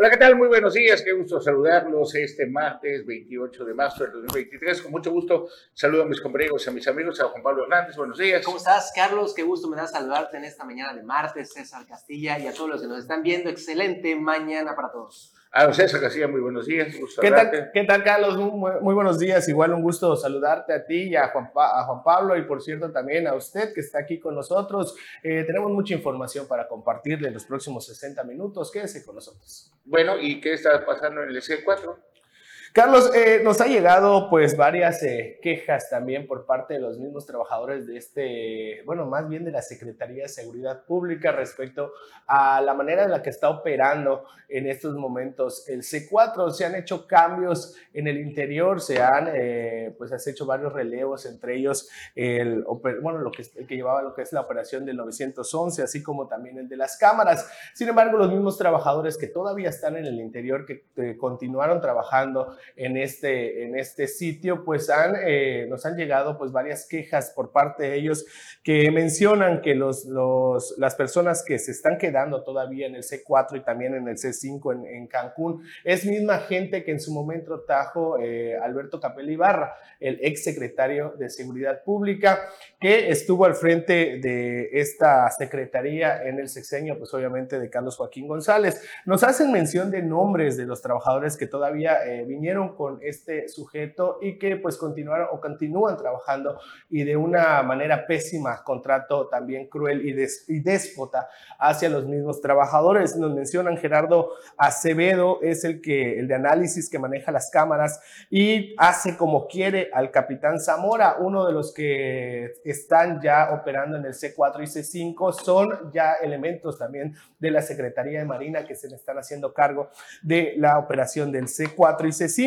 Hola, ¿qué tal? Muy buenos días, qué gusto saludarlos este martes 28 de marzo del 2023. Con mucho gusto saludo a mis compañeros, a mis amigos, a Juan Pablo Hernández, buenos días. ¿Cómo estás, Carlos? Qué gusto me da saludarte en esta mañana de martes, César Castilla, y a todos los que nos están viendo. Excelente mañana para todos. A César García, muy buenos días. ¿Qué tal, ¿Qué tal, Carlos? Muy, buenos días. Igual un gusto saludarte a ti y a Juan, a Juan, Pablo y por cierto también a usted que está aquí con nosotros. Eh, tenemos mucha información para compartirle en los próximos 60 minutos. Quédese con nosotros. Bueno, ¿y qué está pasando en el C4? Carlos, eh, nos ha llegado pues varias eh, quejas también por parte de los mismos trabajadores de este, bueno, más bien de la Secretaría de Seguridad Pública respecto a la manera en la que está operando en estos momentos el C4. Se han hecho cambios en el interior, se han, eh, pues hecho varios relevos, entre ellos el, bueno, lo que, el que llevaba lo que es la operación del 911, así como también el de las cámaras. Sin embargo, los mismos trabajadores que todavía están en el interior, que continuaron trabajando en este, en este sitio, pues han, eh, nos han llegado pues varias quejas por parte de ellos que mencionan que los, los, las personas que se están quedando todavía en el C4 y también en el C5 en, en Cancún es misma gente que en su momento trajo eh, Alberto Capel Ibarra, el ex secretario de Seguridad Pública, que estuvo al frente de esta secretaría en el sexenio, pues obviamente de Carlos Joaquín González. Nos hacen mención de nombres de los trabajadores que todavía eh, vinieron con este sujeto y que pues continuaron o continúan trabajando y de una manera pésima, contrato también cruel y, y déspota hacia los mismos trabajadores. Nos mencionan Gerardo Acevedo, es el, que, el de análisis que maneja las cámaras y hace como quiere al capitán Zamora, uno de los que están ya operando en el C4 y C5, son ya elementos también de la Secretaría de Marina que se le están haciendo cargo de la operación del C4 y C5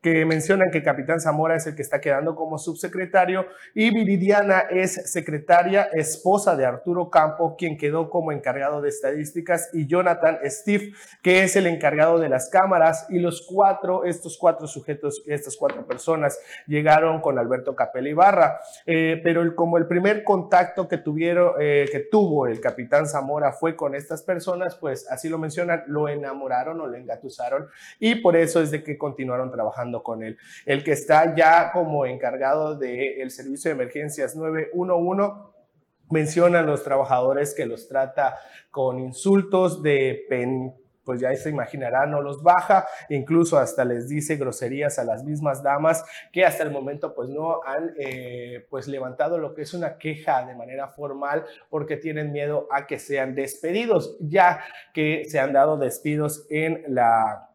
que mencionan que Capitán Zamora es el que está quedando como subsecretario y Viridiana es secretaria, esposa de Arturo Campo, quien quedó como encargado de estadísticas, y Jonathan Steve, que es el encargado de las cámaras, y los cuatro, estos cuatro sujetos, estas cuatro personas, llegaron con Alberto Capel Ibarra, eh, pero el, como el primer contacto que tuvieron, eh, que tuvo el Capitán Zamora fue con estas personas, pues así lo mencionan, lo enamoraron o le engatusaron, y por eso es de que continuaron trabajando con él. El que está ya como encargado del servicio de emergencias 911 menciona a los trabajadores que los trata con insultos de pen pues ya se imaginará, no los baja, incluso hasta les dice groserías a las mismas damas que hasta el momento pues no han eh, pues levantado lo que es una queja de manera formal porque tienen miedo a que sean despedidos, ya que se han dado despidos en la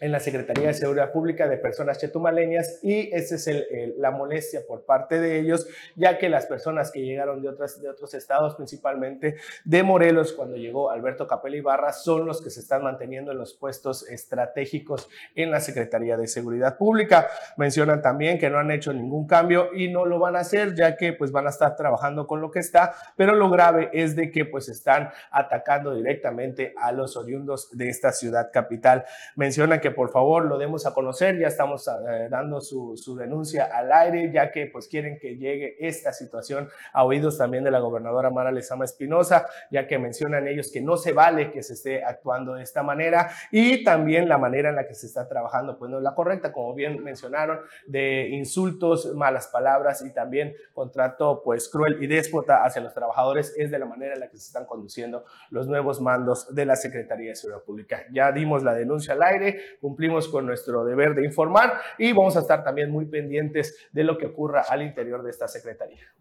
en la Secretaría de Seguridad Pública de personas chetumaleñas y esa es el, la molestia por parte de ellos, ya que las personas que llegaron de, otras, de otros estados, principalmente de Morelos, cuando llegó Alberto Capella Ibarra, son los que se están manteniendo en los puestos estratégicos en la Secretaría de Seguridad Pública. Mencionan también que no han hecho ningún cambio y no lo van a hacer, ya que pues van a estar trabajando con lo que está, pero lo grave es de que pues están atacando directamente a los oriundos de esta ciudad capital. Mencionan que por favor lo demos a conocer, ya estamos eh, dando su, denuncia al aire, ya que pues quieren que llegue esta situación a oídos también de la gobernadora Mara Lezama Espinosa, ya que mencionan ellos que no se vale que se esté actuando de esta manera y también la manera en la que se está trabajando, pues no es la correcta, como bien mencionaron, de insultos, malas palabras y también contrato pues cruel y déspota hacia los trabajadores, es de la manera en la que se están conduciendo los nuevos mandos de la Secretaría de Seguridad Pública. Ya dimos la denuncia al aire, cumplimos con nuestro deber de informar y vamos a estar también muy pendientes de lo que ocurra al interior de esta Secretaría.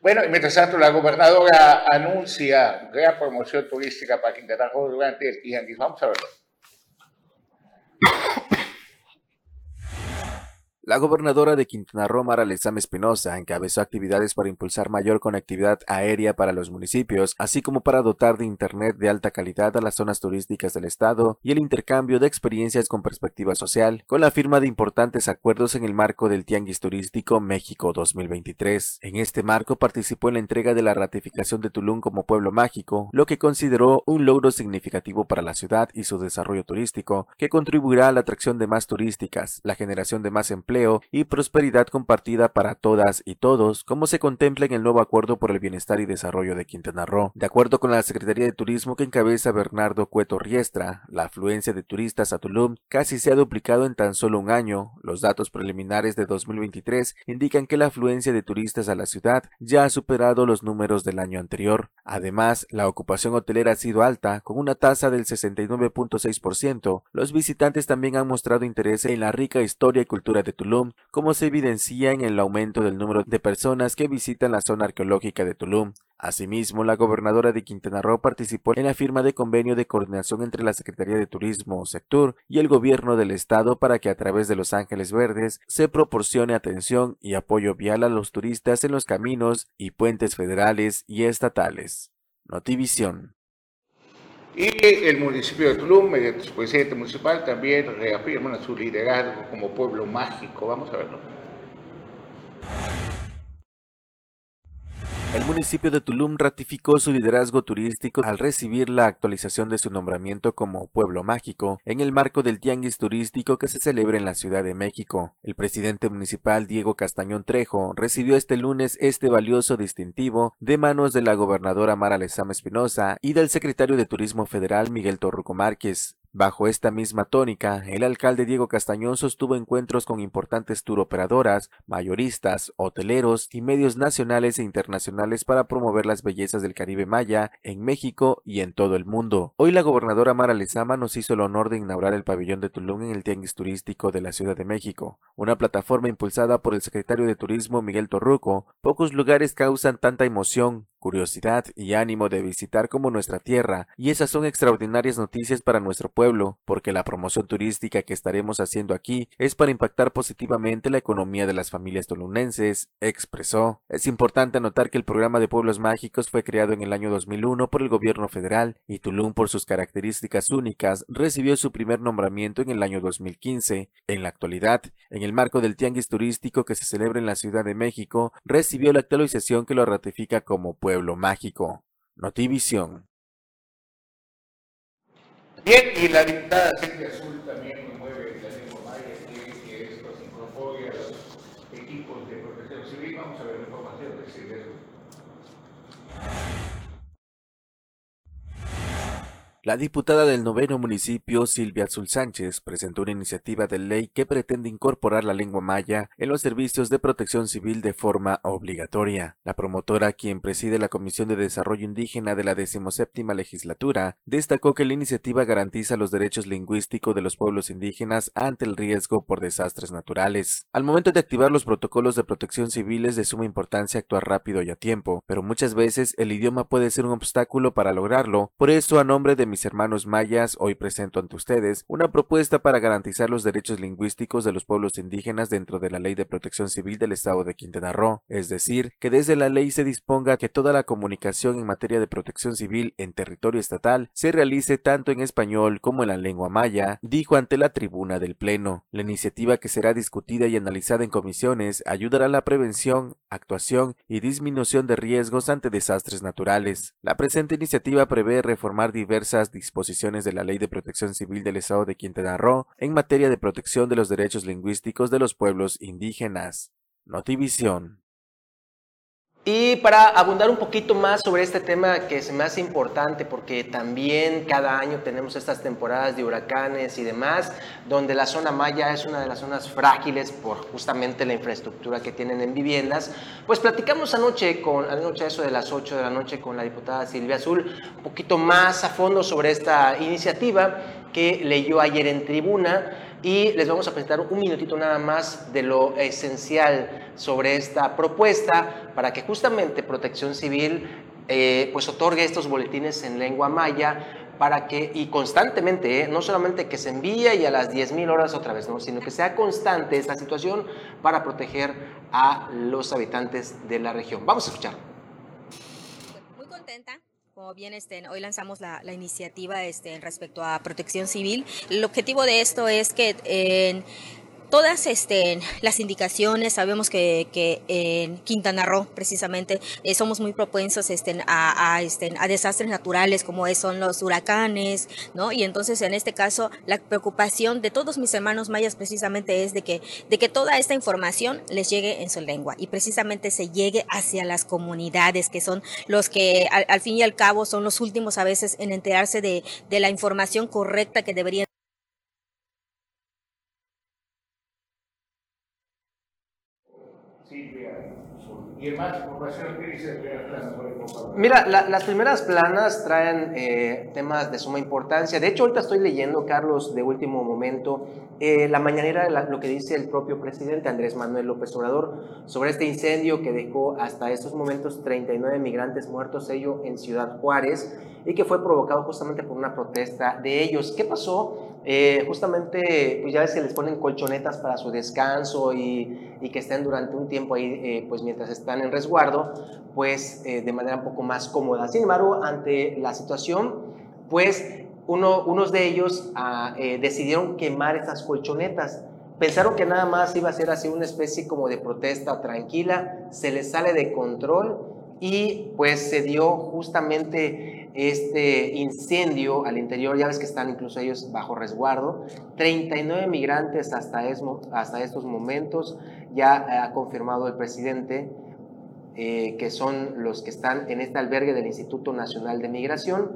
Bueno, y mientras tanto, la gobernadora anuncia gran promoción turística para Quintana Roo durante el día. Vamos a verlo. La gobernadora de Quintana Roo, Mara Lezama Espinosa, encabezó actividades para impulsar mayor conectividad aérea para los municipios, así como para dotar de Internet de alta calidad a las zonas turísticas del Estado y el intercambio de experiencias con perspectiva social, con la firma de importantes acuerdos en el marco del Tianguis Turístico México 2023. En este marco participó en la entrega de la ratificación de Tulum como pueblo mágico, lo que consideró un logro significativo para la ciudad y su desarrollo turístico, que contribuirá a la atracción de más turísticas, la generación de más empleo empleo y prosperidad compartida para todas y todos, como se contempla en el nuevo Acuerdo por el Bienestar y Desarrollo de Quintana Roo. De acuerdo con la Secretaría de Turismo que encabeza Bernardo Cueto Riestra, la afluencia de turistas a Tulum casi se ha duplicado en tan solo un año. Los datos preliminares de 2023 indican que la afluencia de turistas a la ciudad ya ha superado los números del año anterior. Además, la ocupación hotelera ha sido alta, con una tasa del 69.6%. Los visitantes también han mostrado interés en la rica historia y cultura de Como se evidencia en el aumento del número de personas que visitan la zona arqueológica de Tulum. Asimismo, la gobernadora de Quintana Roo participó en la firma de convenio de coordinación entre la Secretaría de Turismo, Sector y el gobierno del estado para que a través de Los Ángeles Verdes se proporcione atención y apoyo vial a los turistas en los caminos y puentes federales y estatales. Notivisión. Y el municipio de Tulum, mediante su presidente municipal, también reafirman su liderazgo como pueblo mágico. Vamos a verlo. El municipio de Tulum ratificó su liderazgo turístico al recibir la actualización de su nombramiento como pueblo mágico en el marco del tianguis turístico que se celebra en la Ciudad de México. El presidente municipal Diego Castañón Trejo recibió este lunes este valioso distintivo de manos de la gobernadora Mara Lezama Espinosa y del secretario de Turismo Federal Miguel Torruco Márquez. Bajo esta misma tónica, el alcalde Diego Castañón sostuvo encuentros con importantes turoperadoras, mayoristas, hoteleros y medios nacionales e internacionales para promover las bellezas del Caribe Maya en México y en todo el mundo. Hoy la gobernadora Mara Lezama nos hizo el honor de inaugurar el pabellón de Tulum en el Tianguis Turístico de la Ciudad de México, una plataforma impulsada por el secretario de Turismo Miguel Torruco. Pocos lugares causan tanta emoción, curiosidad y ánimo de visitar como nuestra tierra, y esas son extraordinarias noticias para nuestro pueblo, porque la promoción turística que estaremos haciendo aquí es para impactar positivamente la economía de las familias tolunenses, expresó. Es importante anotar que el programa de pueblos mágicos fue creado en el año 2001 por el gobierno federal, y Tulum por sus características únicas recibió su primer nombramiento en el año 2015. En la actualidad, en el marco del tianguis turístico que se celebra en la Ciudad de México, recibió la actualización que lo ratifica como pueblo mágico. Notivisión también promueve la lengua maya, quiere que esto se incorpore a los equipos de protección civil. Vamos a ver la información de Silvia La diputada del noveno municipio, Silvia Azul Sánchez, presentó una iniciativa de ley que pretende incorporar la lengua maya en los servicios de protección civil de forma obligatoria. La promotora, quien preside la Comisión de Desarrollo Indígena de la decimoséptima legislatura, destacó que la iniciativa garantiza los derechos lingüísticos de los pueblos indígenas ante el riesgo por desastres naturales. Al momento de activar los protocolos de protección civil es de suma importancia actuar rápido y a tiempo, pero muchas veces el idioma puede ser un obstáculo para lograrlo, por eso a nombre de mis hermanos mayas, hoy presento ante ustedes una propuesta para garantizar los derechos lingüísticos de los pueblos indígenas dentro de la Ley de Protección Civil del Estado de Quintana Roo, es decir, que desde la ley se disponga que toda la comunicación en materia de protección civil en territorio estatal se realice tanto en español como en la lengua maya, dijo ante la tribuna del Pleno. La iniciativa que será discutida y analizada en comisiones ayudará a la prevención, actuación y disminución de riesgos ante desastres naturales. La presente iniciativa prevé reformar diversas disposiciones de la Ley de Protección Civil del Estado de Quintana Roo en materia de protección de los derechos lingüísticos de los pueblos indígenas. Notivisión. Y para abundar un poquito más sobre este tema que me hace importante porque también cada año tenemos estas temporadas de huracanes y demás, donde la zona maya es una de las zonas frágiles por justamente la infraestructura que tienen en viviendas, pues platicamos anoche, con, anoche eso de las 8 de la noche con la diputada Silvia Azul, un poquito más a fondo sobre esta iniciativa que leyó ayer en tribuna y les vamos a presentar un minutito nada más de lo esencial sobre esta propuesta para que justamente Protección Civil eh, pues otorgue estos boletines en lengua maya para que, y constantemente, ¿eh? no solamente que se envíe y a las 10.000 horas otra vez, ¿no? sino que sea constante esta situación para proteger a los habitantes de la región. Vamos a escuchar. Bien este, hoy lanzamos la, iniciativa este, respecto a protección civil. El objetivo de esto es que todas este, las indicaciones, sabemos que, que en Quintana Roo precisamente eh, somos muy propensos este, a, este, a desastres naturales como son los huracanes, ¿no? Y entonces en este caso la preocupación de todos mis hermanos mayas precisamente es de que, de que toda esta información les llegue en su lengua y precisamente se llegue hacia las comunidades que son los que al, al fin y al cabo son los últimos a veces en enterarse de, de la información correcta que deberían Mira, la, las primeras planas traen eh, temas de suma importancia. De hecho, ahorita estoy leyendo, Carlos, de último momento, eh, la mañanera, la, lo que dice el propio presidente Andrés Manuel López Obrador sobre este incendio que dejó hasta estos momentos 39 migrantes muertos, ello en Ciudad Juárez, y que fue provocado justamente por una protesta de ellos. ¿Qué pasó? Eh, justamente, pues ya ves que les ponen colchonetas para su descanso y, que estén durante un tiempo ahí, eh, pues mientras están en resguardo, pues eh, de manera un poco más cómoda. Sin embargo, ante la situación, pues uno, unos de ellos ah, decidieron quemar estas colchonetas. Pensaron que nada más iba a ser así una especie como de protesta tranquila, se les sale de control y pues se dio justamente este incendio al interior, ya ves que están incluso ellos bajo resguardo, 39 migrantes hasta, esmo, hasta estos momentos, ya ha confirmado el presidente eh, que son los que están en este albergue del Instituto Nacional de Migración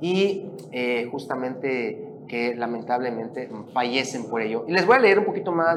y eh, justamente que lamentablemente fallecen por ello. Y les voy a leer un poquito más.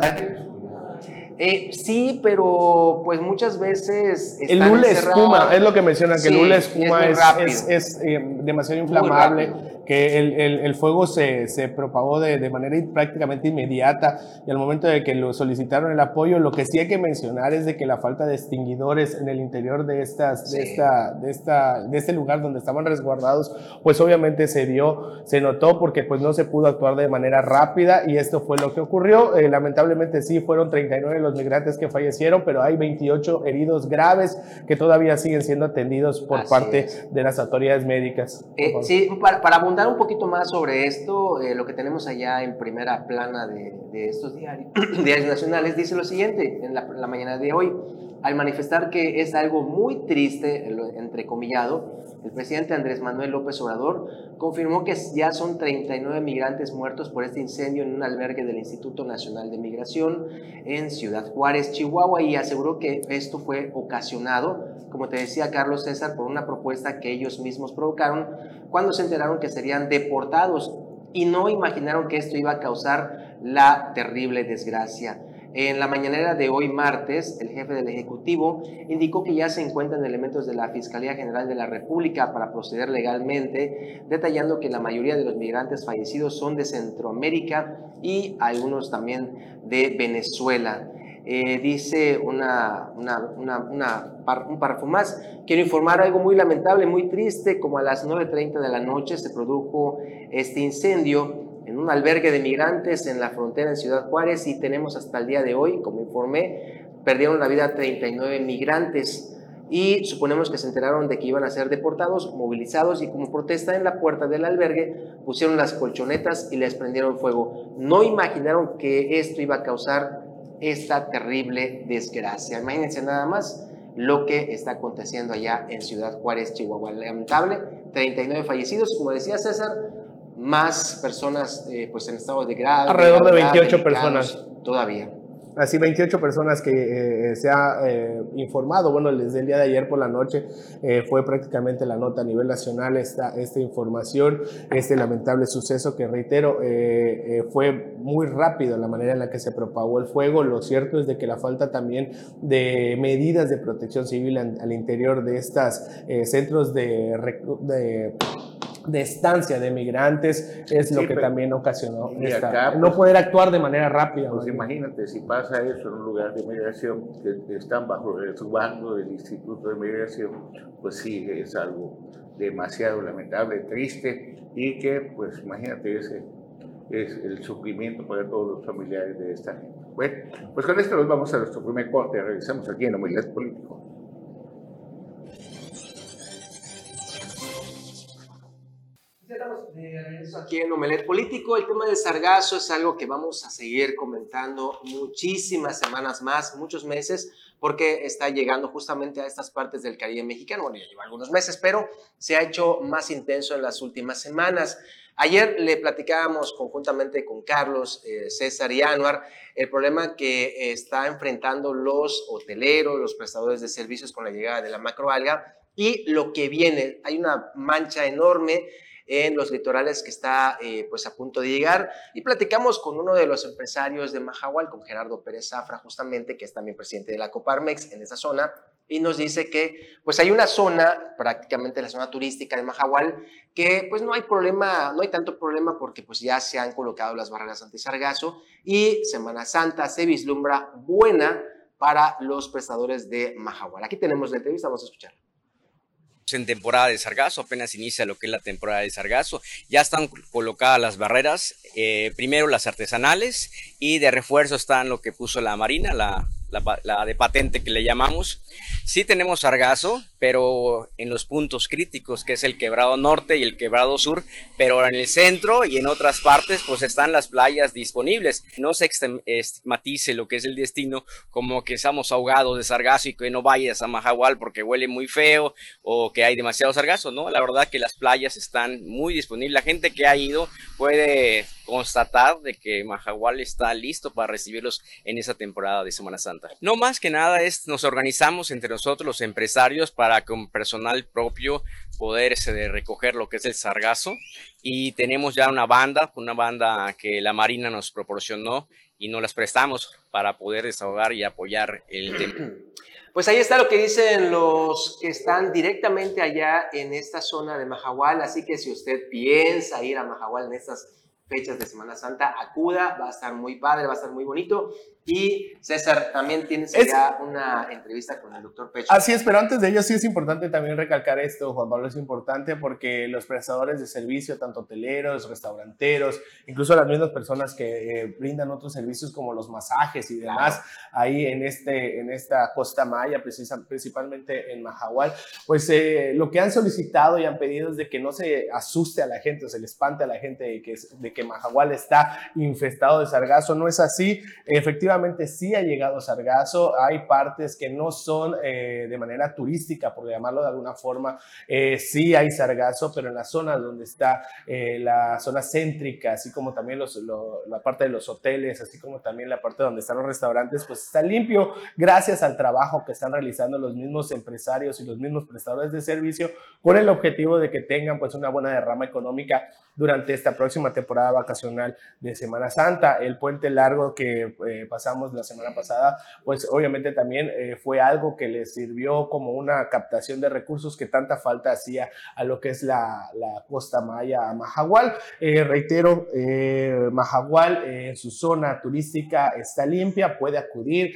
Eh, sí, pero pues muchas veces... El hule espuma, es lo que mencionan, que sí, el hule espuma es, es, es, es eh, demasiado inflamable, que el, el, el, fuego se, se propagó de, de, manera prácticamente inmediata y al momento de que lo solicitaron el apoyo, lo que sí hay que mencionar es de que la falta de extinguidores en el interior de, estas, sí. de, esta, de, esta, de este lugar donde estaban resguardados, pues obviamente se dio, se notó porque pues no se pudo actuar de manera rápida y esto fue lo que ocurrió. Eh, lamentablemente sí, fueron 39 los migrantes que fallecieron, pero hay 28 heridos graves que todavía siguen siendo atendidos por Así parte es. de las autoridades médicas. Eh, sí, para, para, abundar un poquito más sobre esto, eh, lo que tenemos allá en primera plana de, de estos diarios, diarios, nacionales dice lo siguiente, en la, la mañana de hoy, al manifestar que es algo muy triste, entrecomillado, el presidente Andrés Manuel López Obrador confirmó que ya son 39 migrantes muertos por este incendio en un albergue del Instituto Nacional de Migración en Ciudad Juárez, Chihuahua, y aseguró que esto fue ocasionado, como te decía Carlos César, por una propuesta que ellos mismos provocaron cuando se enteraron que serían deportados y no imaginaron que esto iba a causar la terrible desgracia. En la mañanera de hoy martes, el jefe del Ejecutivo indicó que ya se encuentran elementos de la Fiscalía General de la República para proceder legalmente, detallando que la mayoría de los migrantes fallecidos son de Centroamérica y algunos también de Venezuela. Eh, dice una, una, una, un párrafo más, quiero informar algo muy lamentable, muy triste, como a las 9.30 de la noche se produjo este incendio en un albergue de migrantes en la frontera en Ciudad Juárez y tenemos hasta el día de hoy, como informé, perdieron la vida 39 migrantes y suponemos que se enteraron de que iban a ser deportados, movilizados y como protesta en la puerta del albergue pusieron las colchonetas y les prendieron fuego. No imaginaron que esto iba a causar esta terrible desgracia. Imagínense nada más lo que está aconteciendo allá en Ciudad Juárez, Chihuahua. Lamentable, 39 fallecidos, como decía César, más personas eh, pues en estado de grado. Alrededor de 28 personas. Todavía. Así 28 personas que eh, se ha eh, informado, bueno, desde el día de ayer por la noche eh, fue prácticamente la nota a nivel nacional esta, esta información, este lamentable suceso que reitero, eh, fue muy rápido la manera en la que se propagó el fuego. Lo cierto es de que la falta también de medidas de protección civil al, al interior de estos centros de, de de estancia de migrantes es sí, lo que también ocasionó esta, acá, pues, no poder actuar de manera rápida. Pues imagínate, si pasa eso en un lugar de migración que están bajo el resguardo del Instituto de Migración, pues sí, es algo demasiado lamentable, triste y que, pues imagínate, ese es el sufrimiento para todos los familiares de esta gente. Bueno, pues con esto nos vamos a nuestro primer corte, regresamos aquí en Omelet Político. Estamos aquí en Omelet Político. El tema del sargazo es algo que vamos a seguir comentando muchísimas semanas más, muchos meses, porque está llegando justamente a estas partes del Caribe mexicano. Bueno, ya lleva algunos meses, pero se ha hecho más intenso en las últimas semanas. Ayer le platicábamos conjuntamente con Carlos, eh, César y Anuar el problema que está enfrentando los hoteleros, los prestadores de servicios con la llegada de la macroalga y lo que viene. Hay una mancha enorme en los litorales que está eh, pues a punto de llegar y platicamos con uno de los empresarios de Mahahual, con Gerardo Pérez Zafra justamente, que es también presidente de la Coparmex en esa zona y nos dice que pues hay una zona, prácticamente la zona turística de Mahahual, que pues no hay problema, no hay tanto problema porque pues ya se han colocado las barreras anti-sargazo y Semana Santa se vislumbra buena para los prestadores de Mahahual. Aquí tenemos la entrevista, vamos a escucharla en temporada de sargazo, apenas inicia lo que es la temporada de sargazo. Ya están colocadas las barreras, eh, primero las artesanales y de refuerzo están lo que puso la Marina, la, la, de patente que le llamamos. Sí tenemos sargazo, pero en los puntos críticos, que es el quebrado norte y el quebrado sur, pero en el centro y en otras partes, pues están las playas disponibles. No se estigmatice lo que es el destino como que estamos ahogados de sargazo y que no vayas a Mahahual porque huele muy feo o que hay demasiado sargazo, ¿no? La verdad que las playas están muy disponibles. La gente que ha ido puede constatar de que Mahahual está listo para recibirlos en esa temporada de Semana Santa. No más que nada es nos organizamos entre nosotros los empresarios para con personal propio poder de recoger lo que es el sargazo y tenemos ya una banda, una banda que la Marina nos proporcionó y nos las prestamos para poder desahogar y apoyar el tema. Pues ahí está lo que dicen los que están directamente allá en esta zona de Mahahual, así que si usted piensa ir a Mahahual en estas fechas de Semana Santa, acuda, va a estar muy padre, va a estar muy bonito. Y César, también tienes ya una entrevista con el doctor Pecho. Así es, pero antes de ello sí es importante también recalcar esto, Juan Pablo, es importante porque los prestadores de servicio, tanto hoteleros, restauranteros, incluso las mismas personas que eh, brindan otros servicios como los masajes y demás, ahí en, este, en esta Costa Maya, principalmente en Mahahual, pues eh, lo que han solicitado y han pedido es de que no se asuste a la gente o se le espante a la gente de que, de que Mahahual está infestado de sargazo. No es así, efectivamente efectivamente sí ha llegado sargazo, hay partes que no son eh, de manera turística, por llamarlo de alguna forma, eh, sí hay sargazo, pero en las zonas donde está eh, la zona céntrica, así como también los, la parte de los hoteles, así como también la parte donde están los restaurantes, pues está limpio gracias al trabajo que están realizando los mismos empresarios y los mismos prestadores de servicio con el objetivo de que tengan pues una buena derrama económica durante esta próxima temporada vacacional de Semana Santa. El puente largo que eh, pasamos la semana pasada, pues obviamente también eh, fue algo que les sirvió como una captación de recursos que tanta falta hacía a lo que es la, la costa maya a Mahahual. Eh, reitero, Mahahual en su zona turística está limpia, puede acudir.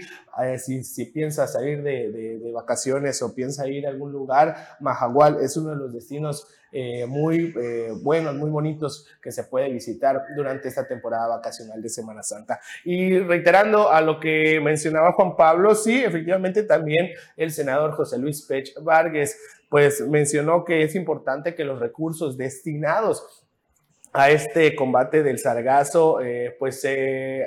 Si, si, piensa salir de, de, de vacaciones o piensa ir a algún lugar, Mahahual es uno de los destinos eh, muy eh, buenos, muy bonitos que se puede visitar durante esta temporada vacacional de Semana Santa. Y reiterando a lo que mencionaba Juan Pablo, sí, efectivamente también el senador José Luis Pech Vargas pues mencionó que es importante que los recursos destinados a este combate del sargazo, eh, pues se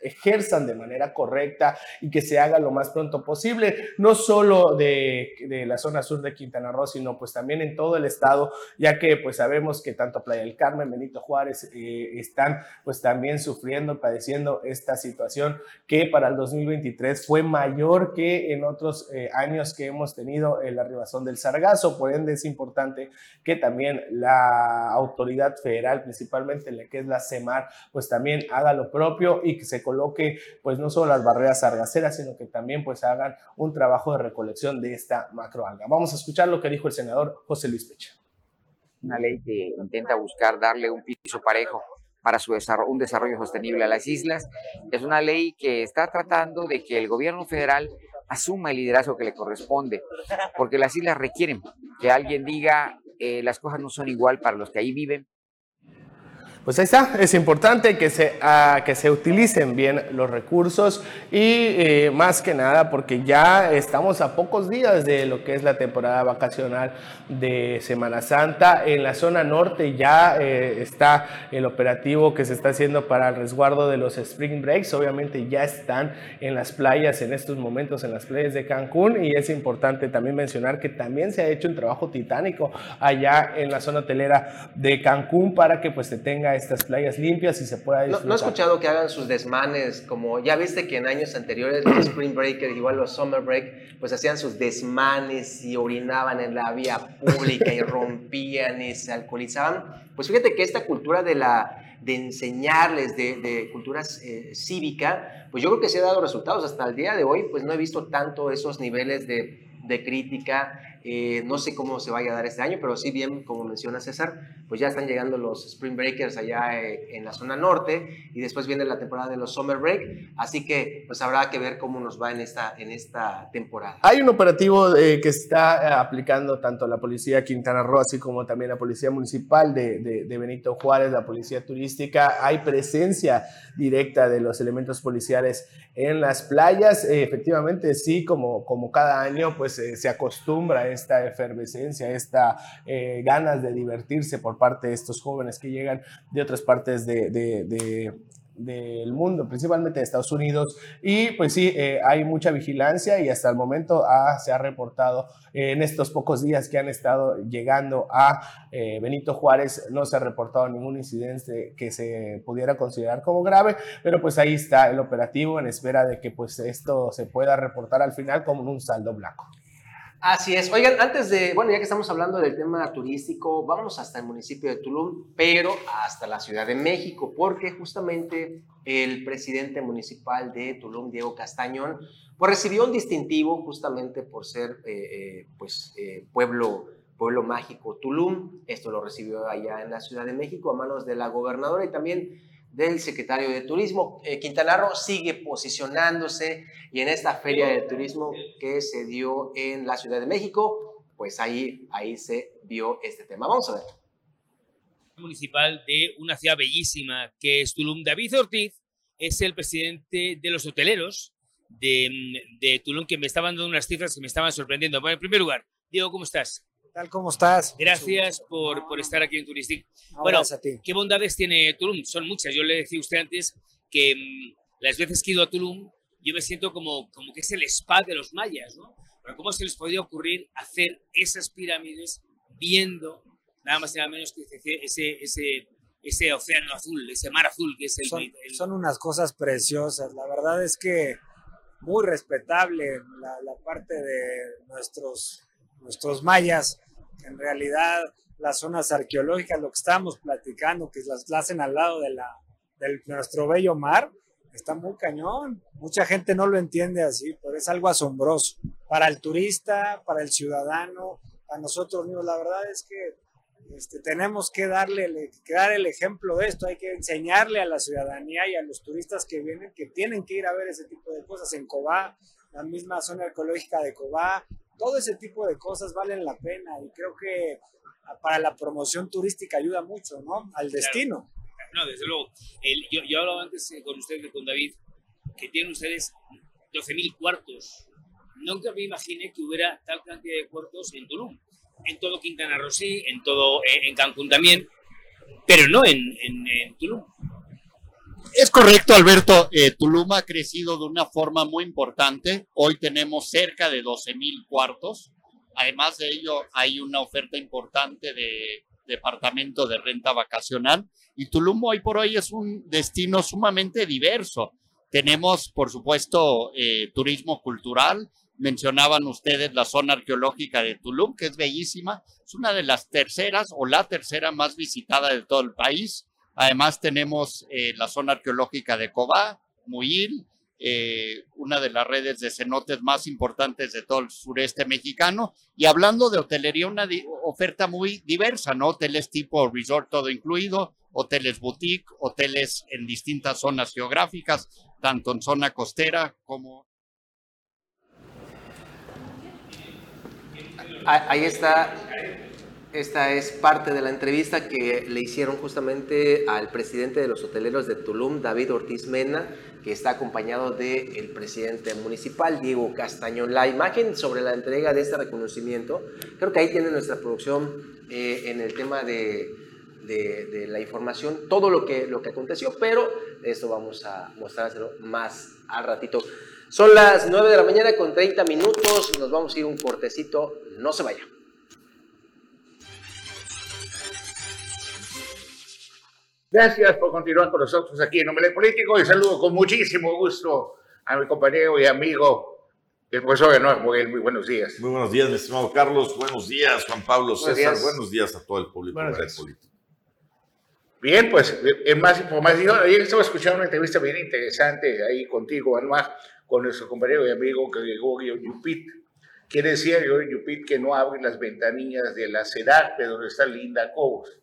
ejerzan de manera correcta y que se haga lo más pronto posible, no solo de, de, la zona sur de Quintana Roo, sino pues también en todo el estado, ya que pues sabemos que tanto Playa del Carmen, Benito Juárez eh, están pues también sufriendo, padeciendo esta situación que para el 2023 fue mayor que en otros eh, años que hemos tenido en la arribación del Sargazo, por ende es importante que también la autoridad federal, principalmente la que es la CEMAR, pues también haga lo propio y que se coloque pues no solo las barreras sargaceras, sino que también pues hagan un trabajo de recolección de esta macroalga. Vamos a escuchar lo que dijo el senador José Luis Pecha. Una ley que intenta buscar darle un piso parejo para su desarrollo, un desarrollo sostenible a las islas. Es una ley que está tratando de que el gobierno federal asuma el liderazgo que le corresponde, porque las islas requieren que alguien diga eh, las cosas no son igual para los que ahí viven, pues ahí está, es importante que se, ah, que se utilicen bien los recursos y eh, más que nada porque ya estamos a pocos días de lo que es la temporada vacacional de Semana Santa. En la zona norte ya eh, está el operativo que se está haciendo para el resguardo de los spring breaks. Obviamente ya están en las playas en estos momentos, en las playas de Cancún y es importante también mencionar que también se ha hecho un trabajo titánico allá en la zona hotelera de Cancún para que pues se tenga estas playas limpias y se pueda disfrutar. No, he escuchado que hagan sus desmanes, como ya viste que en años anteriores los Spring Breakers, igual los Summer Break, pues hacían sus desmanes y orinaban en la vía pública y rompían y se alcoholizaban. Pues fíjate que esta cultura de la de enseñarles de, de cultura eh, cívica, pues yo creo que se ha dado resultados. Hasta el día de hoy, pues no he visto tanto esos niveles de, de crítica eh, no sé cómo se vaya a dar este año, pero sí bien, como menciona César, pues ya están llegando los Spring Breakers allá eh, en la zona norte y después viene la temporada de los Summer Break, así que pues habrá que ver cómo nos va en esta, en esta temporada. Hay un operativo eh, que está aplicando tanto la Policía Quintana Roo, así como también la Policía Municipal de, de Benito Juárez, la Policía Turística. Hay presencia directa de los elementos policiales en las playas. efectivamente, sí, como, como cada año, pues se acostumbra esta efervescencia, esta eh, ganas de divertirse por parte de estos jóvenes que llegan de otras partes de, del mundo, principalmente de Estados Unidos. Y pues sí, eh, hay mucha vigilancia y hasta el momento se ha reportado en estos pocos días que han estado llegando a eh, Benito Juárez, no se ha reportado ningún incidente que se pudiera considerar como grave, pero pues ahí está el operativo en espera de que pues esto se pueda reportar al final como un saldo blanco. Así es. Oigan, antes de, bueno, ya que estamos hablando del tema turístico, vamos hasta el municipio de Tulum, pero hasta la Ciudad de México, porque justamente el presidente municipal de Tulum, Diego Castañón, pues recibió un distintivo justamente por ser, eh, eh, pues, eh, pueblo, pueblo mágico Tulum. Esto lo recibió allá en la Ciudad de México a manos de la gobernadora y también del secretario de Turismo. Eh, Quintana Roo sigue posicionándose y en esta feria de turismo que se dio en la Ciudad de México, pues ahí, ahí se vio este tema. Vamos a ver. Municipal de una ciudad bellísima que es Tulum. David Ortiz es el presidente de los hoteleros de, de Tulum que me estaban dando unas cifras que me estaban sorprendiendo. Bueno, en primer lugar, Diego, ¿cómo estás? Tal? ¿Cómo estás? Gracias por, por estar aquí en Turistic. bueno, ¿qué bondades tiene Tulum? Son muchas. Yo le decía a usted antes que mm, las veces que he ido a Tulum, yo me siento como, como que es el spa de los mayas, ¿no? Pero ¿cómo se les podría ocurrir hacer esas pirámides viendo nada más y nada menos que ese, ese, ese océano azul, ese mar azul que es el son, son, unas cosas preciosas. La verdad es que muy respetable la, la parte de nuestros nuestros mayas, en realidad las zonas arqueológicas, lo que estábamos platicando, que las hacen al lado de, la, de nuestro bello mar, está muy cañón. Mucha gente no lo entiende así, pero es algo asombroso. Para el turista, para el ciudadano, para nosotros mismos, la verdad es que este, tenemos que darle dar el ejemplo de esto, hay que enseñarle a la ciudadanía y a los turistas que vienen que tienen que ir a ver ese tipo de cosas en Cobá, la misma zona arqueológica de Cobá, todo ese tipo de cosas valen la pena y creo que para la promoción turística ayuda mucho, ¿no? Al destino. No, desde luego. yo, yo, hablaba antes eh, con ustedes, con David, que tienen ustedes 12.000 cuartos. Nunca me imaginé que hubiera tal cantidad de cuartos en Tulum. En todo Quintana Roo sí, en todo, eh, en Cancún también, pero no en, en, en Tulum. Es correcto, Alberto. Eh, Tulum ha crecido de una forma muy importante. Hoy tenemos cerca de 12 mil cuartos. Además de ello, hay una oferta importante de departamento de renta vacacional. Y Tulum hoy por hoy es un destino sumamente diverso. Tenemos, por supuesto, eh, turismo cultural. Mencionaban ustedes la zona arqueológica de Tulum, que es bellísima. Es una de las terceras o la tercera más visitada de todo el país. Además tenemos eh, la zona arqueológica de Cobá, Muyil, eh, una de las redes de cenotes más importantes de todo el sureste mexicano. Y hablando de hotelería, una oferta muy diversa, ¿no? Hoteles tipo resort todo incluido, hoteles boutique, hoteles en distintas zonas geográficas, tanto en zona costera como... Ahí está Esta es parte de la entrevista que le hicieron justamente al presidente de los hoteleros de Tulum, David Ortiz Mena, que está acompañado del presidente municipal, Diego Castañón. La imagen sobre la entrega de este reconocimiento, creo que ahí tiene nuestra producción eh, en el tema de, de, la información, todo lo que, lo que aconteció, pero esto vamos a mostrárselo más al ratito. Son las 9 de la mañana con 30 minutos, nos vamos a ir un cortecito, no se vaya. Gracias por continuar con nosotros aquí en Nombre Político y saludo con muchísimo gusto a mi compañero y amigo, el profesor Benoit Muy buenos días. Muy buenos días, mi estimado Carlos. Buenos días, Juan Pablo César. Buenos días a todo el público político. Bien, pues en más información, ayer estaba escuchando una entrevista bien interesante ahí contigo, Benoit, con nuestro compañero y amigo Gregorio Yupit, que decía Gregorio Yupit que no abre las ventanillas de la CEDARPE donde está Linda Cobos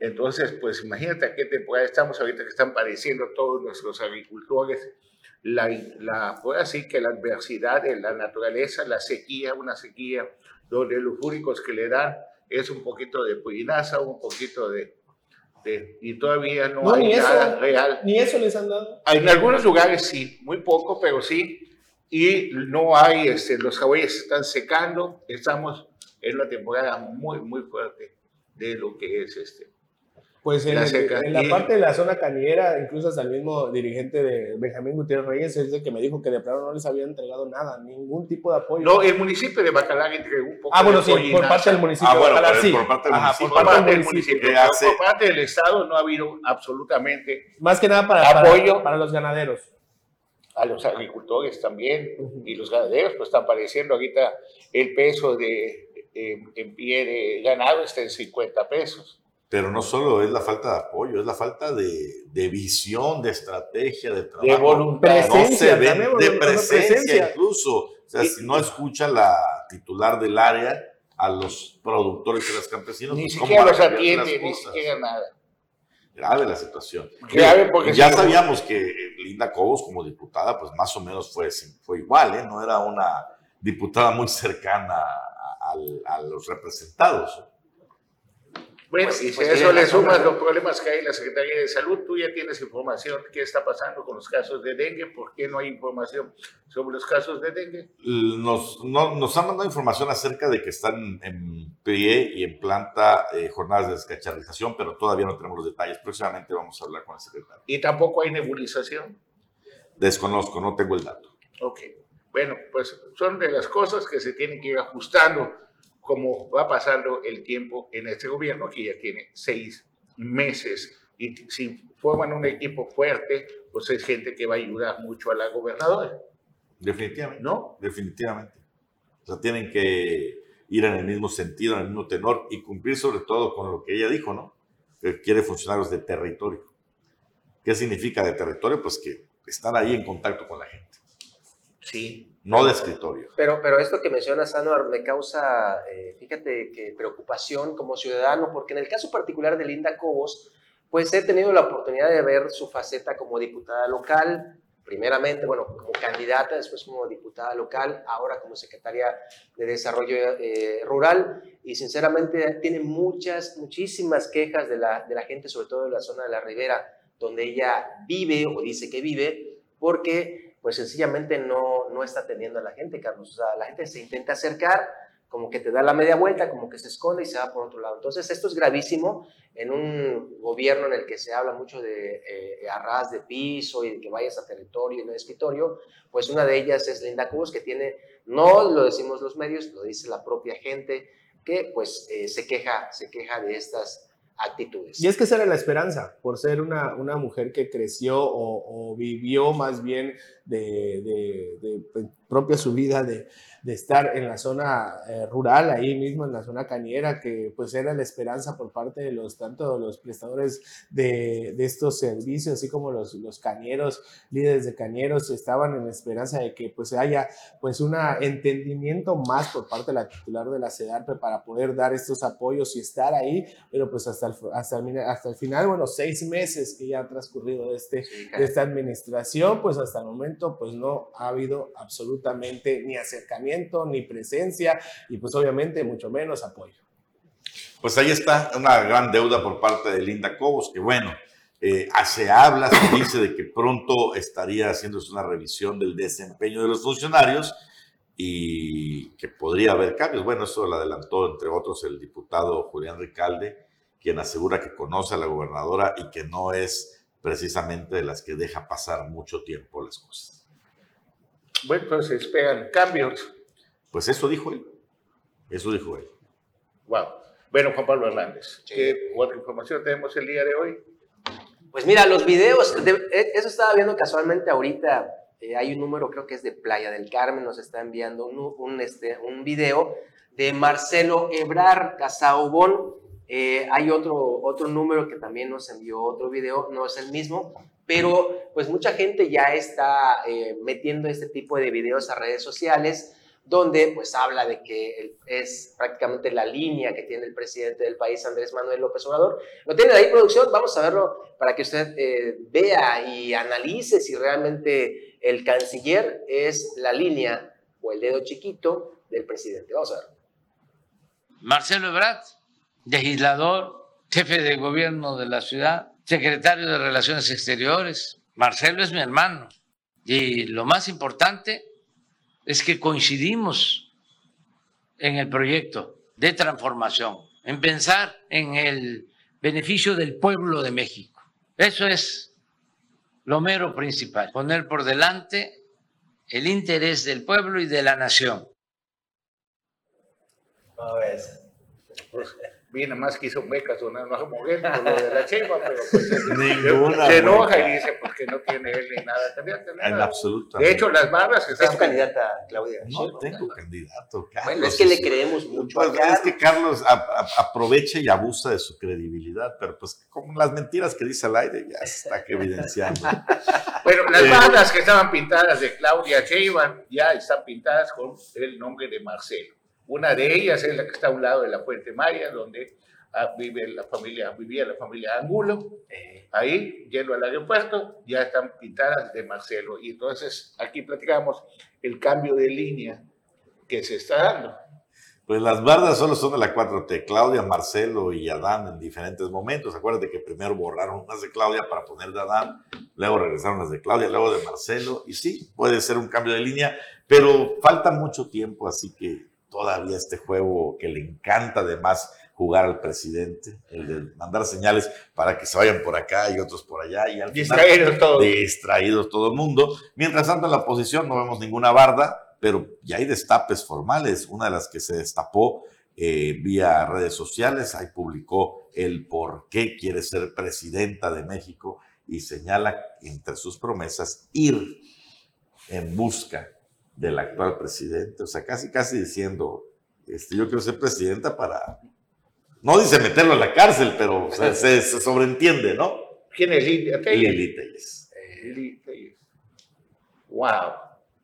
entonces, pues imagínate a qué temporada estamos ahorita que están padeciendo todos nuestros agricultores la, la pues así que la adversidad de la naturaleza, la sequía, una sequía donde los únicos que le dan es un poquito de puinaza, un poquito de, de y todavía no, hay nada real. Ni eso les han dado. En algunos lugares sí, muy poco, pero sí. Y no hay, este, los jabalíes están secando, estamos en una temporada muy, muy fuerte de lo que es este, pues en, la parte de la zona cañera, incluso hasta el mismo dirigente de Benjamín Gutiérrez Reyes es el que me dijo que de plano no les había entregado nada, ningún tipo de apoyo. No, el municipio de Bacalar entregó un poco Ah, bueno, sí, por parte del municipio ah, bueno, de Bacalar, sí. Por parte del municipio. por parte del municipio. Por parte del Estado no ha habido absolutamente Más que nada para, apoyo para, los ganaderos. A los agricultores también. Y los ganaderos, pues están pareciendo ahorita el peso de, en pie de ganado está en 50 pesos pero no solo es la falta de apoyo, es la falta de, de visión, de estrategia, de trabajo. De voluntad. Presencia, de presencia, incluso. O sea, si no escucha la titular del área a los productores y los campesinos, ni pues, siquiera los atiende, ni siquiera nada. Grave la situación. Grave porque ya sabíamos que Linda Cobos como diputada, pues más o menos fue, fue igual, ¿eh? no era una diputada muy cercana a, a los representados. Bueno, pues, y si pues, a eso le sumas los problemas que hay en la Secretaría de Salud, tú ya tienes información qué está pasando con los casos de dengue, por qué no hay información sobre los casos de dengue. Nos, nos han mandado información acerca de que están en pie y en planta eh, jornadas de descacharrización, pero todavía no tenemos los detalles. Próximamente vamos a hablar con el secretario. ¿Y tampoco hay nebulización? Desconozco, no tengo el dato. Ok, bueno, pues son de las cosas que se tienen que ir ajustando como va pasando el tiempo en este gobierno, que ya tiene seis meses. Y si forman un equipo fuerte, pues es gente que va a ayudar mucho a la gobernadora. Definitivamente. ¿No? Definitivamente. O sea, tienen que ir en el mismo sentido, en el mismo tenor y cumplir sobre todo con lo que ella dijo, ¿no? Que quiere funcionarios de territorio. ¿Qué significa de territorio? Pues que están ahí en contacto con la gente. Sí, no de escritorio. Pero, pero esto que mencionas, Anuar, me causa, eh, fíjate, que preocupación como ciudadano, porque en el caso particular de Linda Cobos, pues he tenido la oportunidad de ver su faceta como diputada local, primeramente, bueno, como candidata, después como diputada local, ahora como secretaria de Desarrollo eh, Rural, y sinceramente tiene muchas, muchísimas quejas de la, de la gente, sobre todo de la zona de la ribera, donde ella vive o dice que vive, porque pues sencillamente no, no está atendiendo a la gente, Carlos. O sea, la gente se intenta acercar, como que te da la media vuelta, como que se esconde y se va por otro lado. Entonces, esto es gravísimo en un gobierno en el que se habla mucho de eh, arras de piso y de que vayas a territorio y no a escritorio. Pues una de ellas es Linda Cruz, que tiene, no lo decimos los medios, lo dice la propia gente, que pues eh, se, queja, se queja de estas actitudes. Y es que esa era la esperanza, por ser una, una mujer que creció o, vivió más bien de, pues, propia su vida de, de estar en la zona eh, rural, ahí mismo en la zona cañera, que pues era la esperanza por parte de los, tanto los prestadores de, de estos servicios, así como los, los cañeros, líderes de cañeros, estaban en esperanza de que pues haya pues un entendimiento más por parte de la titular de la CEDARPE para poder dar estos apoyos y estar ahí, pero pues hasta el, hasta el, hasta el final, bueno, seis meses que ya han transcurrido de, este, de esta administración, pues hasta el momento pues no ha habido absolutamente ni acercamiento ni presencia y pues obviamente mucho menos apoyo. Pues ahí está una gran deuda por parte de Linda Cobos, que bueno, eh, se habla, se dice de que pronto estaría haciéndose una revisión del desempeño de los funcionarios y que podría haber cambios. Bueno, eso lo adelantó, entre otros, el diputado Julián Ricalde, quien asegura que conoce a la gobernadora y que no es precisamente de las que deja pasar mucho tiempo las cosas. Bueno, pues se esperan cambios. Pues eso dijo él. Eso dijo él. Wow. Bueno, Juan Pablo Hernández, ¿qué otra información tenemos el día de hoy? Pues mira, los videos, eh, eso estaba viendo casualmente ahorita, eh, hay un número, creo que es de Playa del Carmen, nos está enviando un, un, este, un video de Marcelo Ebrar Casaubón. Eh, hay otro, otro número que también nos envió otro video, no es el mismo, pero pues mucha gente ya está metiendo este tipo de videos a redes sociales donde pues habla de que es prácticamente la línea que tiene el presidente del país, Andrés Manuel López Obrador. Lo tiene ahí producción, vamos a verlo para que usted eh, vea y analice si realmente el canciller es la línea o el dedo chiquito del presidente. Vamos a ver. Marcelo Ebrard, legislador, jefe de gobierno de la ciudad, secretario de Relaciones Exteriores. Marcelo es mi hermano. Y lo más importante, es que coincidimos en el proyecto de transformación, en pensar en el beneficio del pueblo de México. Eso es lo mero principal, poner por delante el interés del pueblo y de la nación. Viene más que hizo becas o no, no mover por lo de la chiva, pero pues Ninguna se enoja y dice pues que no tiene él ni nada. En absoluto. De hecho, las barras que están... Es tu candidata, Claudia. No tengo candidato, Carlos. Bueno, es que le creemos mucho pues, Es que Carlos aprovecha y abusa de su credibilidad, pero pues como las mentiras que dice al aire ya se está que evidenciando. bueno, las eh, barras que estaban pintadas de Claudia Sheinbaum ya están pintadas con el nombre de Marcelo. Una de ellas es la que está a un lado de la Fuente Maya, donde ah, vive la familia, vivía la familia Angulo. Eh. Ahí, yendo al aeropuerto, ya están pintadas de Marcelo. Y entonces aquí platicamos el cambio de línea que se está dando. Pues las bardas solo son de la 4T, Claudia, Marcelo y Adán en diferentes momentos. Acuérdate que primero borraron unas de Claudia para poner de Adán, luego regresaron las de Claudia, luego de Marcelo. Y sí, puede ser un cambio de línea, pero falta mucho tiempo, así que todavía este juego que le encanta además jugar al presidente, el de mandar señales para que se vayan por acá y otros por allá y al distraídos todos. Distraídos todo el mundo. Mientras tanto en la oposición no vemos ninguna barda, pero ya hay destapes formales. Una de las que se destapó eh, vía redes sociales, ahí publicó el por qué quiere ser presidenta de México y señala entre sus promesas ir en busca del actual presidente, o sea, casi, casi diciendo, este, yo quiero ser presidenta para, no dice meterlo en la cárcel, pero se, sobreentiende, ¿no? ¿Quién es Lili Telles? Lili Telles. Wow.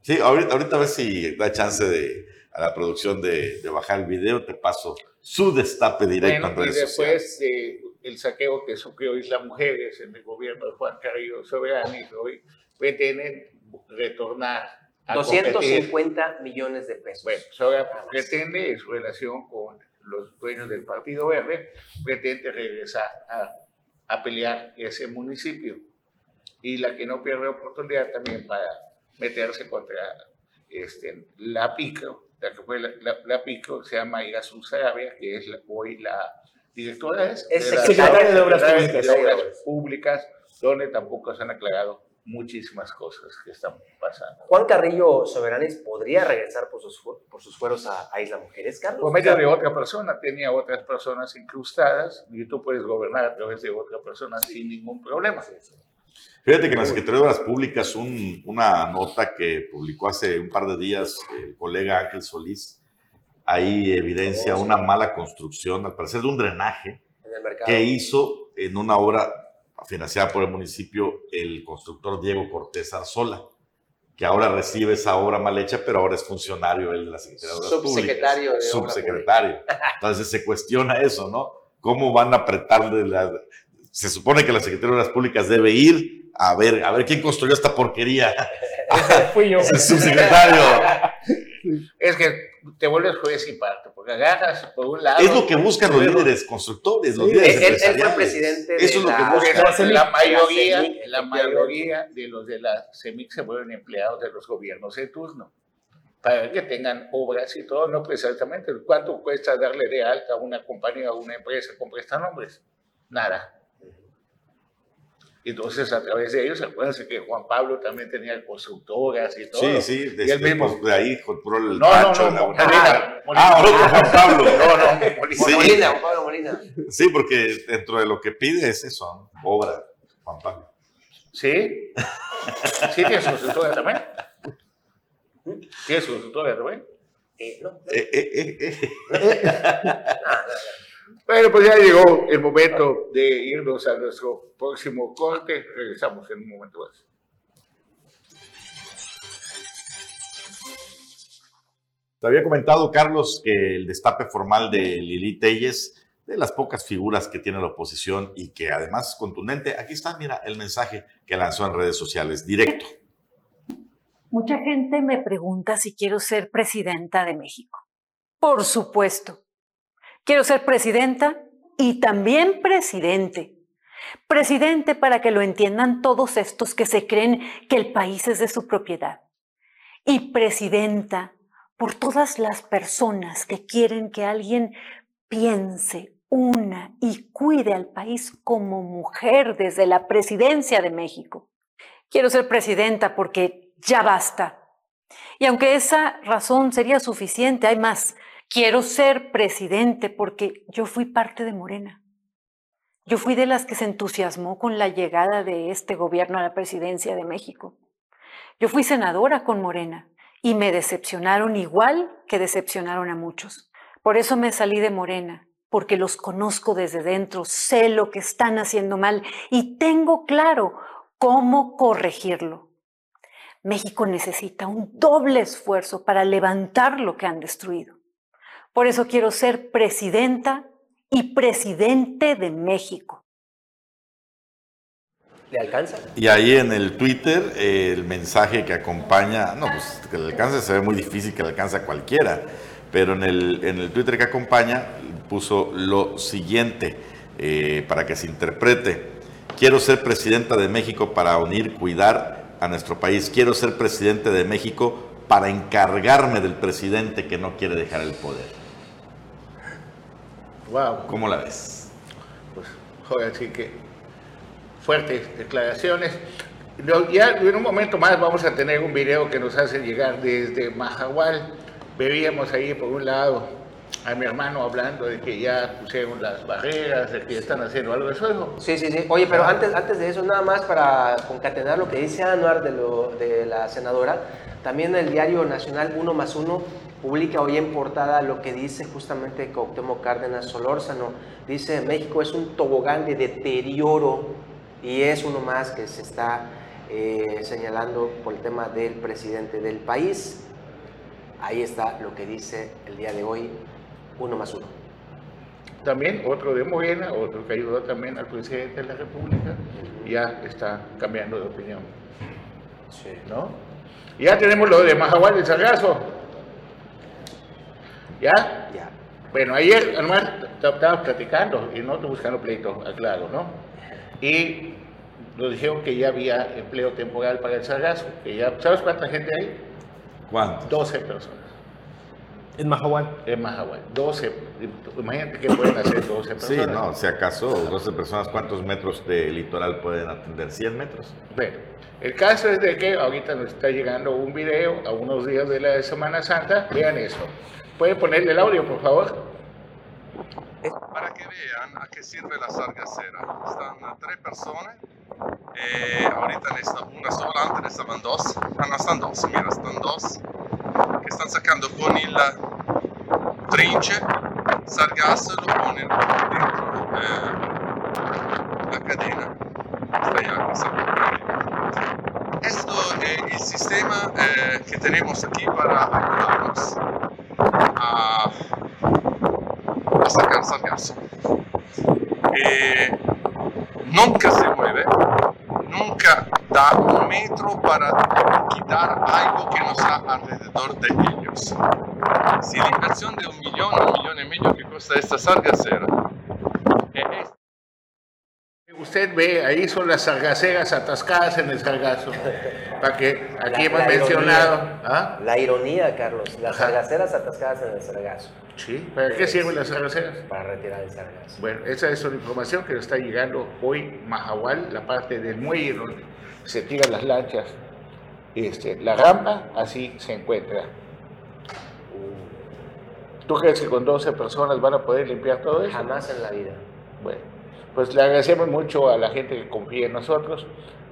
Sí, ahorita, ahorita a ver si da chance de, a la producción de, bajar el video, te paso su destape directo en redes y después de el saqueo que sufrió Isla Mujeres en el gobierno de Juan Carrillo Soberano, hoy pretenden retornar 250 millones de pesos. Bueno, ahora pretende, en su relación con los dueños del Partido Verde, pretende regresar a, a pelear ese municipio. Y la que no pierde oportunidad también para meterse contra este, la PICO, la que fue la, la, PICO, se llama Irasun Sarabia, que es hoy la directora es, es secretaria de, Obras Públicas, de Obras Públicas, donde tampoco se han aclarado muchísimas cosas que están pasando. Juan Carrillo Soberanes podría regresar por sus, por sus fueros a, Isla Mujeres, Carlos. Por medio de otra persona, tenía otras personas incrustadas y tú puedes gobernar a través de otra persona sin ningún problema. Fíjate que en la Secretaría de Obras Públicas, un, una nota que publicó hace un par de días el colega Ángel Solís, ahí evidencia una mala construcción, al parecer de un drenaje que hizo en una obra financiada por el municipio el constructor Diego Cortés Arzola, que ahora recibe esa obra mal hecha, pero ahora es funcionario él de la Secretaría de Obras Subsecretario De Subsecretario. Entonces se cuestiona eso, ¿no? ¿Cómo van a apretarle la... Se supone que la Secretaría de Obras Públicas debe ir a ver, a ver quién construyó esta porquería. Fui yo. subsecretario. es que te vuelves juez y parte, porque agarras por un lado. Es lo que buscan los líderes constructores, los líderes él, él fue presidente Eso es lo que buscan. La, mayoría, la mayoría de los de la CEMIC se vuelven empleados de los gobiernos de turno para que tengan obras y todo, no precisamente. ¿Cuánto cuesta darle de alta a una compañía o a una empresa con prestanombres? Nada. Entonces, a través de ellos, acuérdense que Juan Pablo también tenía constructoras y todo. Sí, sí, él mismo. de ahí compró el no, rancho. No, no, la Molina, Molina. Ah, otro Juan Pablo. No, no, Molina. Sí. Molina, Juan Pablo Molina. Sí, porque dentro de lo que pide es eso, obra, Juan Pablo. Sí, sí tiene su constructora también. ¿Tiene su constructora también? Eh, no. Eh, eh, eh, eh. Bueno, pues ya llegó el momento de irnos a nuestro próximo corte. Regresamos en un momento más. Te había comentado, Carlos, que el destape formal de Lili Telles, de las pocas figuras que tiene la oposición y que además es contundente, aquí está, mira, el mensaje que lanzó en redes sociales, directo. Mucha gente me pregunta si quiero ser presidenta de México. Por supuesto. Quiero ser presidenta y también presidente. Presidente para que lo entiendan todos estos que se creen que el país es de su propiedad. Y presidenta por todas las personas que quieren que alguien piense, una y cuide al país como mujer desde la presidencia de México. Quiero ser presidenta porque ya basta. Y aunque esa razón sería suficiente, hay más. Quiero ser presidente porque yo fui parte de Morena. Yo fui de las que se entusiasmó con la llegada de este gobierno a la presidencia de México. Yo fui senadora con Morena y me decepcionaron igual que decepcionaron a muchos. Por eso me salí de Morena, porque los conozco desde dentro, sé lo que están haciendo mal y tengo claro cómo corregirlo. México necesita un doble esfuerzo para levantar lo que han destruido. Por eso quiero ser presidenta y presidente de México. ¿Le alcanza? Y ahí en el Twitter, eh, el mensaje que acompaña, no, pues que le alcance se ve muy difícil que le alcance a cualquiera, pero en el, en el Twitter que acompaña puso lo siguiente eh, para que se interprete. Quiero ser presidenta de México para unir, cuidar a nuestro país. Quiero ser presidente de México para encargarme del presidente que no quiere dejar el poder. Wow. ¿Cómo la ves? Pues, joder, sí que fuertes declaraciones. Ya en un momento más vamos a tener un video que nos hace llegar desde Mahahual. Veíamos ahí por un lado a mi hermano hablando de que ya pusieron las barreras, de que ya están haciendo algo de eso. Sí, sí, sí. Oye, pero antes, antes de eso, nada más para concatenar lo que dice Anuar de, lo, de la senadora, también el diario nacional Uno más Uno publica hoy en portada lo que dice justamente Cuauhtémoc Cárdenas Solórzano. Dice, México es un tobogán de deterioro y es uno más que se está eh, señalando por el tema del presidente del país. Ahí está lo que dice el día de hoy uno más uno. También otro de Morena, otro que ayudó también al presidente de la República, ya está cambiando de opinión. Sí. ¿No? Ya tenemos lo de Mahahual y Sargazo. ¿Ya? Ya. Bueno, ayer, además, estábamos platicando y no estoy buscando pleito, aclaro, ¿no? Y nos dijeron que ya había empleo temporal para el Sargazo, que ya, ¿sabes cuánta gente hay? ¿Cuánto? 12 personas. En Mahahual. En Mahahual. 12. Imagínate que pueden hacer 12 personas. Sí, no, si acaso 12 personas, ¿cuántos metros de litoral pueden atender? ¿100 metros? Bueno, el caso es de que ahorita nos está llegando un video a unos días de la Semana Santa. Vean eso. ¿Pueden ponerle el audio, por favor? Para que vean a qué sirve la sargacera. Están tres personas. Eh, ahorita necesitan una sola, antes necesitaban dos. Ah, no, están dos, mira, están dos. Que están sacando con el trinche, sargazo, lo ponen dentro eh, la cadena. Está está Esto es el sistema eh, que tenemos aquí para ayudarnos a, sargazo. Eh, nunca se mueve, nunca da un metro para quitar algo que nos ha alrededor de ellos. Si la inversión de un millón, un millón y medio que cuesta esta sargacera, Usted ve, ahí son las sargaceras atascadas en el sargazo. Para que aquí hemos mencionado. ¿ah? La ironía, Carlos, las sargaceras atascadas en el sargazo. Sí, ¿para qué sirven las sargaceras? Para retirar el sargazo. Bueno, esa es una información que nos está llegando hoy Mahahual, la parte del muelle donde se tiran las lanchas. Este, la rampa así se encuentra. ¿Tú crees que con 12 personas van a poder limpiar todo eso? Jamás en la vida. Bueno, pues le agradecemos mucho a la gente que confía en nosotros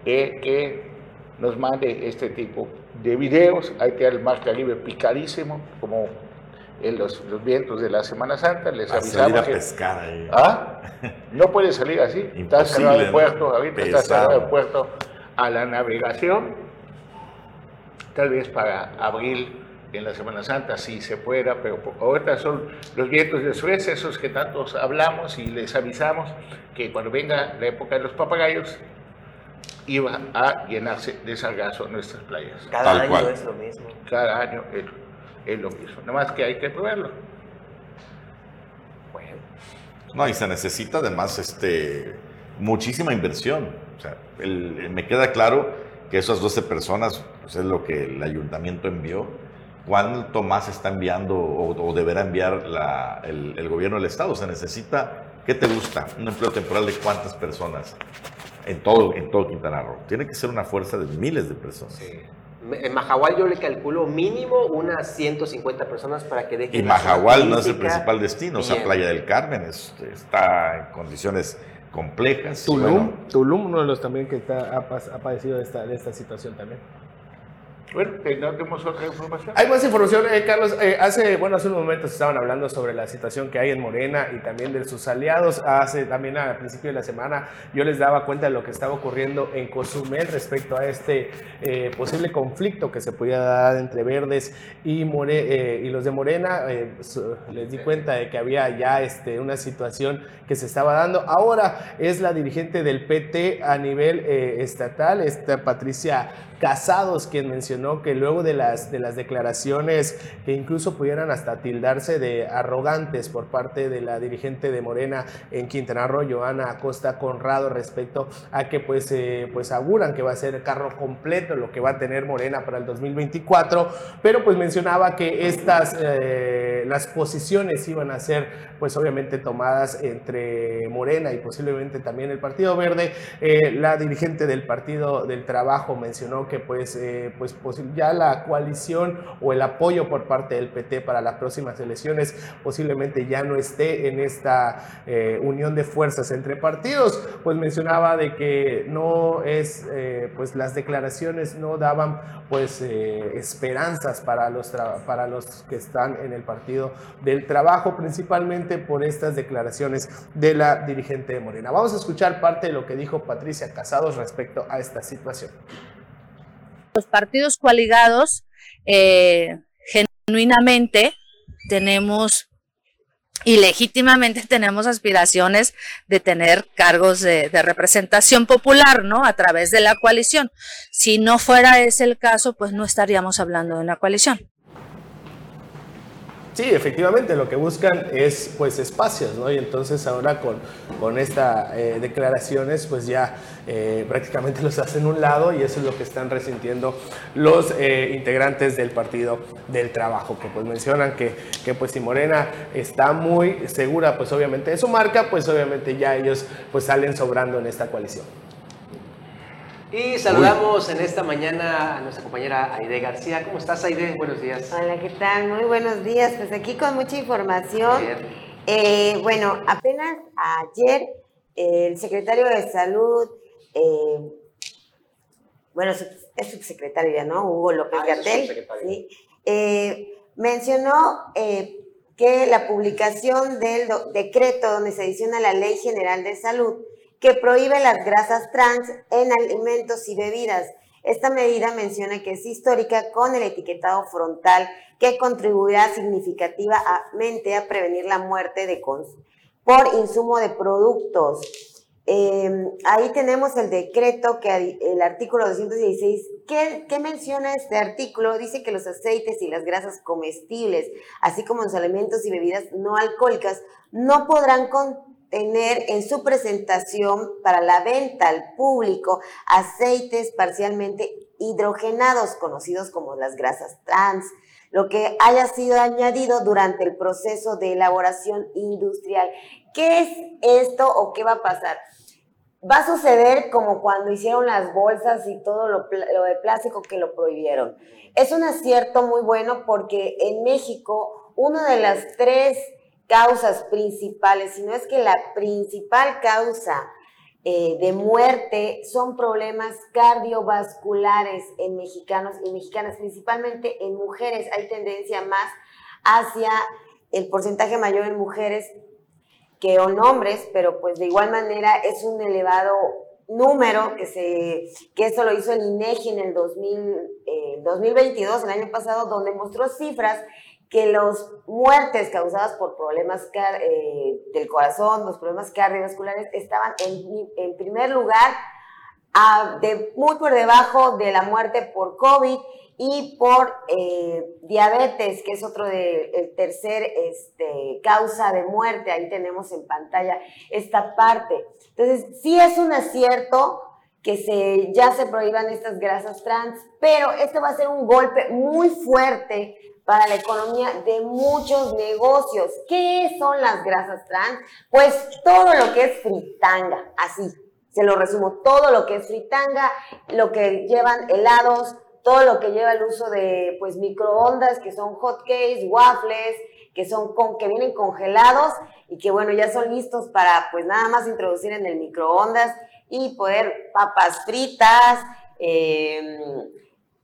de que nos mande este tipo de videos. Hay que el mar Caribe picadísimo, como en los, los vientos de la Semana Santa. Les A avisamos salir a que- pescar ahí. ¿Ah? No puede salir así. está cerrado el puerto, ahorita está cerrado el puerto a la navegación. Tal vez para abril en la Semana Santa sí se pueda, pero ahorita son los vientos de Suez, esos que tantos hablamos y les avisamos que cuando venga la época de los papagayos iba a llenarse de sargazo nuestras playas. Cada Tal año cual. es lo mismo. Cada año es, es lo mismo, nada más que hay que probarlo. Bueno, No, y se necesita además este, muchísima inversión. O sea, el- el- me queda claro que esas 12 personas pues, es lo que el ayuntamiento envió. ¿Cuánto más está enviando o, o deberá enviar la- el, el gobierno del Estado? Se necesita, ¿qué te gusta? Un empleo temporal de cuántas personas en todo, en todo Quintana Roo. Tiene que ser una fuerza de miles de personas. Me- En Mahahual yo le calculo mínimo unas 150 personas para que dejen Y Mahahual no es el principal destino, o sea, bien. Playa del Carmen es- está en condiciones complejas. Tulum, bueno, Tulum, uno de los también que está- ha, ha padecido de esta, de esta situación también. Bueno, no tenemos otra información. Hay más información, eh, Carlos. Eh, hace, bueno, hace unos momentos estaban hablando sobre la situación que hay en Morena y también de sus aliados. Hace también al principio de la semana yo les daba cuenta de lo que estaba ocurriendo en Cozumel respecto a este eh, posible conflicto que se podía dar entre Verdes y, More- eh, y los de Morena. Eh, les di cuenta de que había ya este, una situación que se estaba dando. Ahora es la dirigente del PT a nivel eh, estatal, esta Patricia Casados, quien mencionó que luego de las, de las declaraciones que incluso pudieran hasta tildarse de arrogantes por parte de la dirigente de Morena en Quintana Roo, Joana Acosta Conrado, respecto a que pues, eh, pues auguran que va a ser carro completo lo que va a tener Morena para el 2024, pero pues mencionaba que estas, eh, las posiciones iban a ser pues obviamente tomadas entre Morena y posiblemente también el Partido Verde. Eh, la dirigente del Partido del Trabajo mencionó que pues, eh, pues ya la coalición o el apoyo por parte del PT para las próximas elecciones posiblemente ya no esté en esta eh, unión de fuerzas entre partidos. Pues mencionaba de que no es, eh, pues las declaraciones no daban pues eh, esperanzas para los, para los que están en el Partido del Trabajo, principalmente por estas declaraciones de la dirigente de Morena. Vamos a escuchar parte de lo que dijo Patricia Casados respecto a esta situación. Los partidos coaligados eh, genuinamente tenemos y legítimamente tenemos aspiraciones de tener cargos de, de representación popular, ¿no? A través de la coalición. Si no fuera ese el caso, pues no estaríamos hablando de una coalición. Sí, efectivamente, lo que buscan es pues espacios, ¿no? Y entonces ahora con, con estas declaraciones pues ya eh, prácticamente los hacen un lado y eso es lo que están resintiendo los eh, integrantes del Partido del Trabajo, que pues mencionan que, que pues si Morena está muy segura pues obviamente de su marca, pues obviamente ya ellos pues salen sobrando en esta coalición. Y saludamos en esta mañana a nuestra compañera Aide García. ¿Cómo estás, Aide? Buenos días. Hola, ¿qué tal? Muy buenos días. Pues aquí con mucha información. Eh, bueno, apenas ayer eh, el secretario de Salud, eh, bueno, es subsecretario ya, ¿no? Hugo López Ah, Gatel, subsecretario. sí, eh, mencionó eh, que la publicación del decreto donde se adiciona la Ley General de Salud que prohíbe las grasas trans en alimentos y bebidas. Esta medida menciona que es histórica con el etiquetado frontal que contribuirá significativamente a prevenir la muerte de por insumo de productos. Eh, ahí tenemos el decreto que el artículo 216 ¿qué, ¿qué menciona este artículo? Dice que los aceites y las grasas comestibles, así como los alimentos y bebidas no alcohólicas, no podrán contener en su presentación para la venta al público aceites parcialmente hidrogenados, conocidos como las grasas trans, lo que haya sido añadido durante el proceso de elaboración industrial. ¿Qué es esto o qué va a pasar? Va a suceder como cuando hicieron las bolsas y todo lo, de plástico que lo prohibieron. Es un acierto muy bueno porque en México una de las tres causas principales, si no es que la principal causa eh, de muerte son problemas cardiovasculares en mexicanos y mexicanas, principalmente en mujeres. Hay tendencia más hacia el porcentaje mayor en mujeres que en hombres, pero pues de igual manera es un elevado número que se que eso lo hizo el INEGI en el 2022, el año pasado, donde mostró cifras que las muertes causadas por problemas eh, del corazón, los problemas cardiovasculares, estaban en, primer lugar muy por debajo de la muerte por COVID y por eh, diabetes, que es otro de el tercer este, causa de muerte. Ahí tenemos en pantalla esta parte. Entonces, sí es un acierto que se, ya se prohíban estas grasas trans, pero esto va a ser un golpe muy fuerte para la economía de muchos negocios. ¿Qué son las grasas trans? Pues todo lo que es fritanga, así, se lo resumo, todo lo que es fritanga, lo que llevan helados, todo lo que lleva el uso de pues microondas, que son hot cakes, waffles, que son con, que vienen congelados y que bueno, ya son listos para pues nada más introducir en el microondas y poder papas fritas, eh,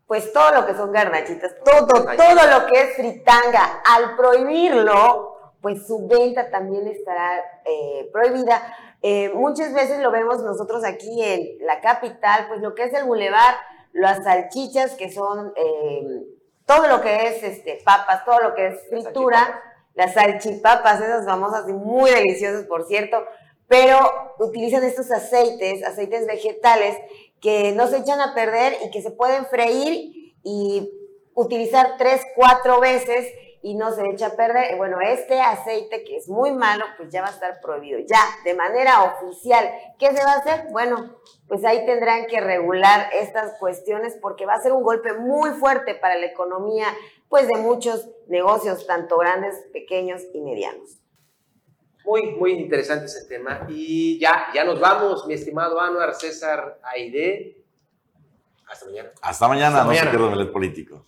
pues todo lo que son garnachitas, todo, todo lo que es fritanga, al prohibirlo, pues su venta también estará eh, prohibida. Eh, muchas veces lo vemos nosotros aquí en la capital, pues lo que es el bulevar, las salchichas que son eh, todo lo que es este, papas, todo lo que es fritura, las salchipapas, esas famosas y muy deliciosas, por cierto, pero utilizan estos aceites, aceites vegetales, que no se echan a perder y que se pueden freír y utilizar tres, cuatro veces y no se echa a perder. Bueno, este aceite que es muy malo, pues ya va a estar prohibido, ya, de manera oficial. ¿Qué se va a hacer? Bueno, pues ahí tendrán que regular estas cuestiones porque va a ser un golpe muy fuerte para la economía, pues de muchos negocios, tanto grandes, pequeños y medianos. Muy, muy interesante ese tema. Y ya, ya nos vamos, mi estimado Anuar César Aide. Hasta mañana. Hasta mañana, no se pierdan el político.